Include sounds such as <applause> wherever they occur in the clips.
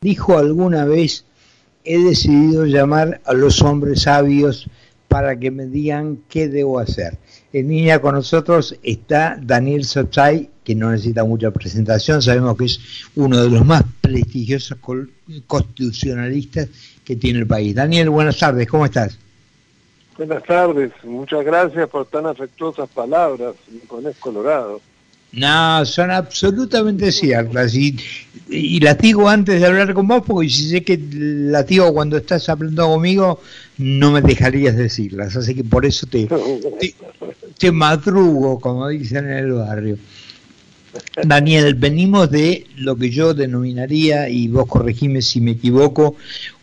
dijo alguna vez, he decidido llamar a los hombres sabios para que me digan qué debo hacer. En línea con nosotros está Daniel Sochay, que no necesita mucha presentación, sabemos que es uno de los más prestigiosos constitucionalistas que tiene el país. Daniel, buenas tardes, ¿cómo estás? Buenas tardes, muchas gracias por tan afectuosas palabras, es colorado. No, son absolutamente ciertas. Y, y latigo antes de hablar con vos, porque si sé que latigo cuando estás hablando conmigo, no me dejarías decirlas. Así que por eso te, te, madrugo, como dicen en el barrio. Daniel, venimos de lo que yo denominaría, y vos corregime si me equivoco,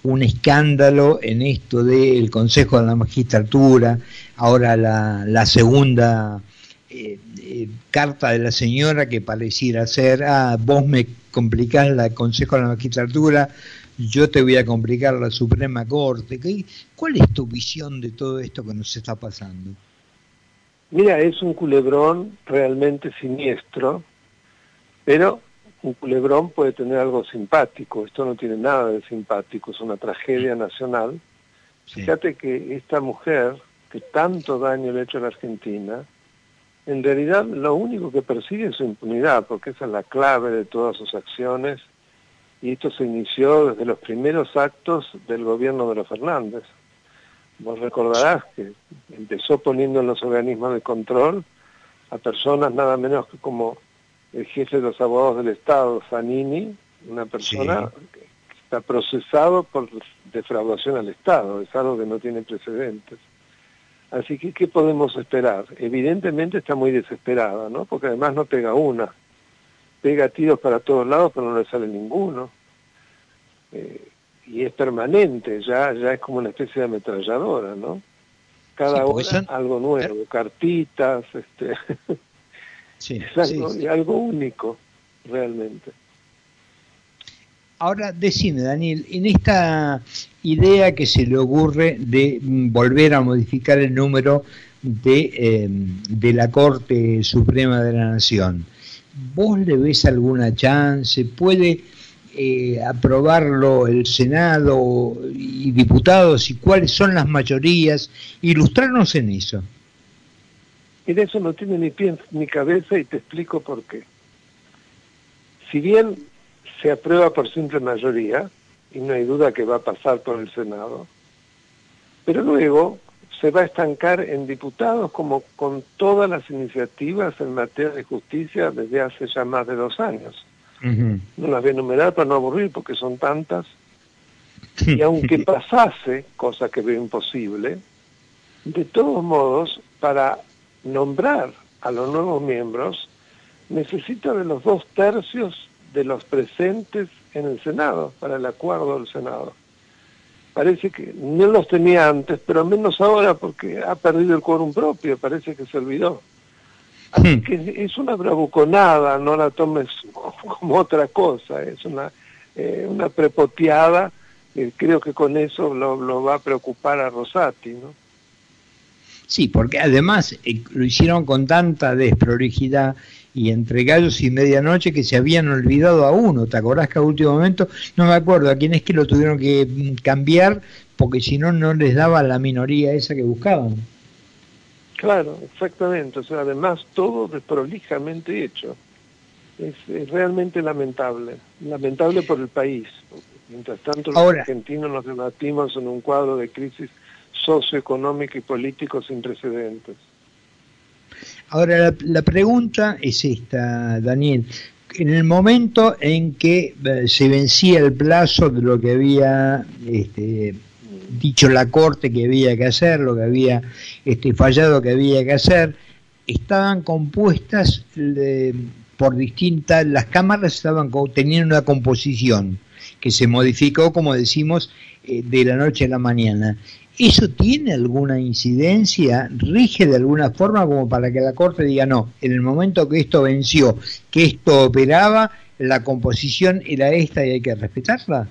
un escándalo en esto del Consejo de la Magistratura, ahora la, la segunda eh, eh, carta de la señora que pareciera ser, ah, vos me complicás la Consejo de la Magistratura, yo te voy a complicar la Suprema Corte. ¿Cuál es tu visión de todo esto que nos está pasando? Mira, es un culebrón realmente siniestro, pero un culebrón puede tener algo simpático. Esto no tiene nada de simpático, es una tragedia nacional. Fíjate que esta mujer, que tanto daño le ha hecho a la Argentina, en realidad lo único que persigue es su impunidad, porque esa es la clave de todas sus acciones, y esto se inició desde los primeros actos del gobierno de los Fernández. Vos recordarás que empezó poniendo en los organismos de control a personas nada menos que como el jefe de los abogados del Estado, Zanini, una persona que está procesado por defraudación al Estado, es algo que no tiene precedentes. Así que, ¿qué podemos esperar? Evidentemente está muy desesperada, ¿no? Porque además no pega una. Pega tiros para todos lados, pero no le sale ninguno. Eh, y es permanente, ya, ya es como una especie de ametralladora, ¿no? Cada hora algo nuevo, cartitas, este... <laughs> sí, es algo, algo único, realmente. Ahora decime, Daniel, en esta idea que se le ocurre de volver a modificar el número de, em, de la Corte Suprema de la Nación, ¿vos le ves alguna chance? ¿Puede eh, aprobarlo el Senado y diputados? ¿Y cuáles son las mayorías? Ilustrarnos en eso. En eso no tiene ni pie ni cabeza y te explico por qué. Si bien se aprueba por simple mayoría, y no hay duda que va a pasar por el Senado, pero luego se va a estancar en diputados como con todas las iniciativas en materia de justicia desde hace ya más de dos años. No las voy a enumerar para no aburrir porque son tantas. <laughs> Y aunque pasase, cosa que veo imposible, de todos modos, para nombrar a los nuevos miembros, necesita de los dos tercios de los presentes en el Senado, para el acuerdo del Senado. Parece que no los tenía antes, pero menos ahora porque ha perdido el quórum propio, parece que se olvidó. Así hmm. que es una bravuconada, no la tomes <laughs> como otra cosa, es una, eh, una prepoteada, que creo que con eso lo, lo va a preocupar a Rosati, ¿no? Sí, porque además eh, lo hicieron con tanta desprolijidad y entre gallos y medianoche que se habían olvidado a uno. ¿Te acordás que a último momento, no me acuerdo a quién es que lo tuvieron que mm, cambiar porque si no, no les daba la minoría esa que buscaban? Claro, exactamente. O sea, además todo desprolijamente hecho. Es, realmente lamentable. Lamentable por el país. Mientras tanto, los argentinos nos debatimos en un cuadro de crisis socioeconómica y político sin precedentes. Ahora, la, pregunta es esta, Daniel. En el momento en que eh, se vencía el plazo de lo que había este, dicho la Corte que había que hacer, lo que había este, fallado que había que hacer, estaban compuestas por distintas, las cámaras estaban teniendo una composición que se modificó, como decimos, eh, de la noche a la mañana. ¿Eso tiene alguna incidencia? ¿Rige de alguna forma como para que la Corte diga no? En el momento que esto venció, que esto operaba, la composición era esta y hay que respetarla.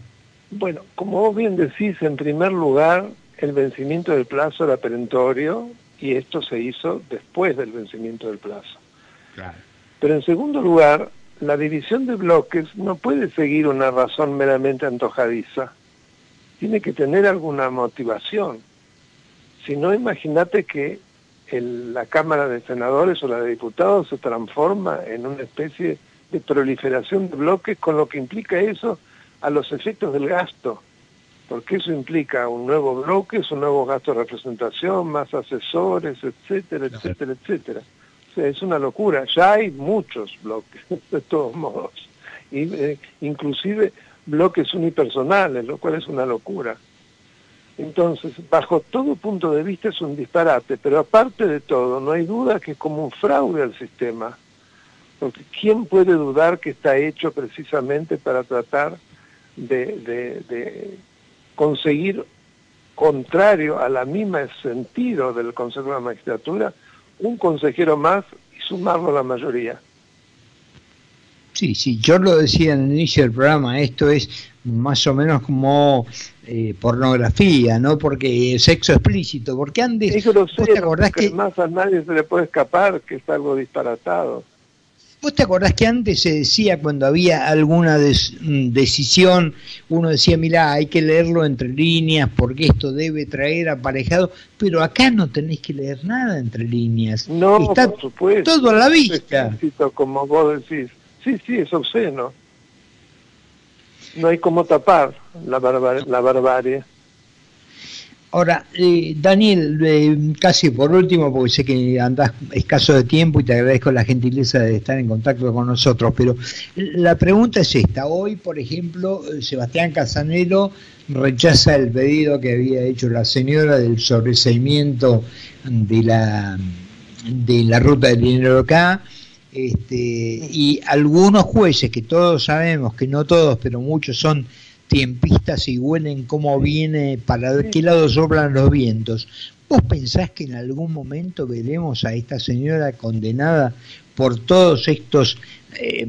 Bueno, como vos bien decís, en primer lugar, el vencimiento del plazo era perentorio y esto se hizo después del vencimiento del plazo. Pero en segundo lugar, la división de bloques no puede seguir una razón meramente antojadiza. Tiene que tener alguna motivación. Si no, imagínate que la Cámara de Senadores o la de Diputados se transforma en una especie de proliferación de bloques, con lo que implica eso a los efectos del gasto, porque eso implica un nuevo bloque, un nuevo gasto de representación, más asesores, etcétera, etcétera, etcétera. O sea, es una locura. Ya hay muchos bloques, <laughs> de todos modos, y, eh, inclusive bloques unipersonales, lo cual es una locura. Entonces, bajo todo punto de vista es un disparate, pero aparte de todo, no hay duda que es como un fraude al sistema. Porque ¿quién puede dudar que está hecho precisamente para tratar de, conseguir, contrario a la misma sentido del Consejo de la Magistratura, un consejero más y sumarlo a la mayoría? Sí, sí, yo lo decía en el inicio del programa, esto es más o menos como eh, pornografía, ¿no? Porque sexo explícito, porque antes... te acordás que más a nadie se le puede escapar que es algo disparatado? ¿Vos te acordás que antes se decía cuando había alguna mm, decisión, uno decía, mira, hay que leerlo entre líneas porque esto debe traer aparejado, pero acá no tenéis que leer nada entre líneas. No, Está por supuesto. todo a la vista. Como vos decís. Sí, sí, es obsceno. No hay como tapar la, la barbarie. Ahora, eh, Daniel, eh, casi por último, porque sé que andás escaso de tiempo y te agradezco la gentileza de estar en contacto con nosotros, pero la pregunta es esta. Hoy, por ejemplo, Sebastián Casanelo rechaza el pedido que había hecho la señora del sobreseimiento de la, de la ruta del dinero acá este, y algunos jueces, que todos sabemos que no todos, pero muchos son tiempistas y huelen cómo viene, para qué lado soplan los vientos. ¿Vos pensás que en algún momento veremos a esta señora condenada por todos estos eh,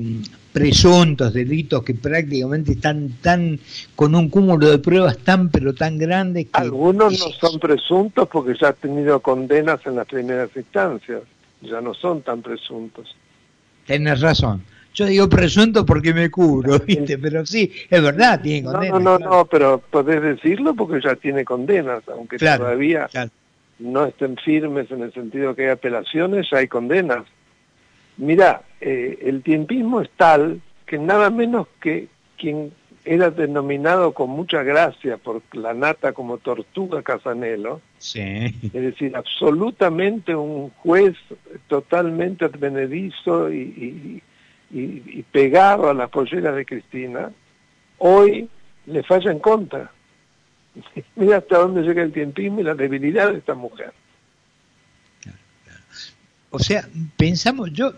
presuntos delitos que prácticamente están tan con un cúmulo de pruebas tan pero tan grande que algunos no son presuntos porque ya han tenido condenas en las primeras instancias. Ya no son tan presuntos Tienes razón. Yo digo presunto porque me cubro, <laughs> ¿viste? Pero sí, es verdad, tiene condenas. No, no, no, pero podés decirlo porque ya tiene condenas, aunque todavía no estén firmes en el sentido que hay apelaciones, ya hay condenas. Mira, eh, el tiempismo es tal que nada menos que quien era denominado con mucha gracia por la nata como tortuga Casanelo, sí. es decir, absolutamente un juez totalmente advenedizo y, y, pegado a las polleras de Cristina, hoy le falla en contra. <laughs> Mira hasta dónde llega el tiempismo y la debilidad de esta mujer. O sea, pensamos, yo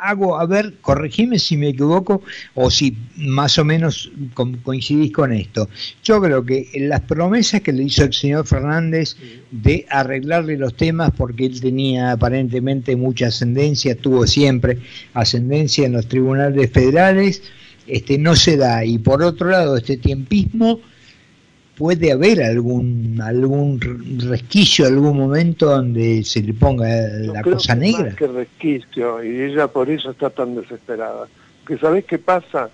hago, a ver, corregime si me equivoco o si más o menos coincidís con esto. Yo creo que las promesas que le hizo el señor Fernández de arreglarle los temas, porque él tenía aparentemente mucha ascendencia, tuvo siempre ascendencia en los tribunales federales, este no se da. Y por otro lado, este tiempismo puede haber algún algún resquicio, algún momento donde se le ponga la cosa negra. Más que resquicio, y ella por eso está tan desesperada. Porque ¿sabés qué pasa?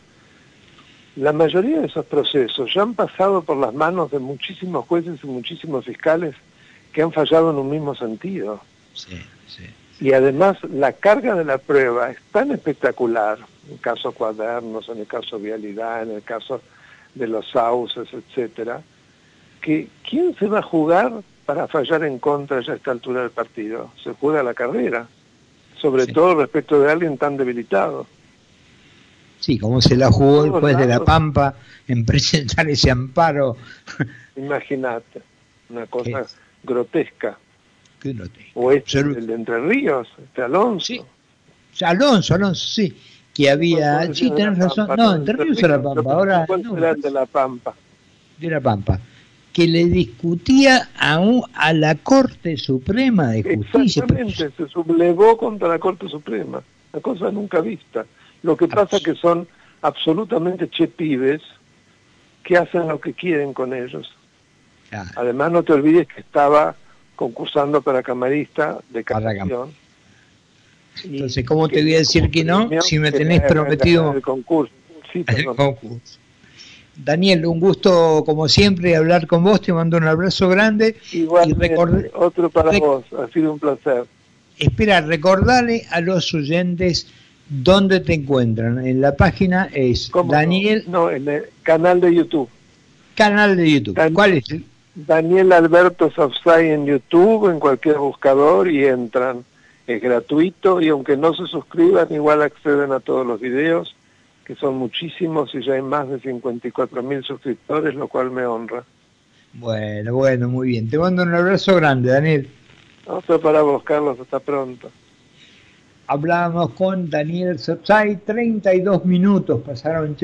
La mayoría de esos procesos ya han pasado por las manos de muchísimos jueces y muchísimos fiscales que han fallado en un mismo sentido. Sí, sí. Y además la carga de la prueba es tan espectacular, en el caso cuadernos, en el caso vialidad, en el caso de los sauces, etcétera, que ¿quién se va a jugar para fallar en contra ya a esta altura del partido? Se juega la carrera, sobre todo respecto de alguien tan debilitado. Sí, como se la jugó el juez de La Pampa en presentar ese amparo. <laughs> Imagínate, una cosa grotesca. Qué grotesca. O este, el de Entre Ríos, este Alonso. Sí. Alonso, Alonso, sí. Que había... Sí, tenés razón. No, Entre Ríos o La Pampa. Ahora... No, de La Pampa. De La Pampa que le discutía a, a la Corte Suprema de Justicia. Exactamente, se sublevó contra la Corte Suprema, la cosa nunca vista. Lo que pasa que son absolutamente chepibes que hacen lo que quieren con ellos. Además no te olvides que estaba concursando para camarista de casación. Entonces, ¿cómo te voy a decir que no si me tenés prometido el concurso? Sí, el concurso. Daniel, un gusto como siempre hablar con vos, te mando un abrazo grande. Igual, otro para vos, ha sido un placer. Espera, recordale a los oyentes dónde te encuentran. En la página es Daniel... No? en el canal de YouTube. Canal de YouTube. ¿Cuál es? Daniel Alberto Safsay en YouTube, en cualquier buscador y entran. Es gratuito y aunque no se suscriban, igual acceden a todos los videos que son muchísimos y ya hay más de 54 mil suscriptores, lo cual me honra. Bueno, bueno, muy bien. Te mando un abrazo grande, Daniel. Otro para vos, Carlos. Hasta pronto. Hablamos con Daniel Sotsay, 32 minutos pasaron ya.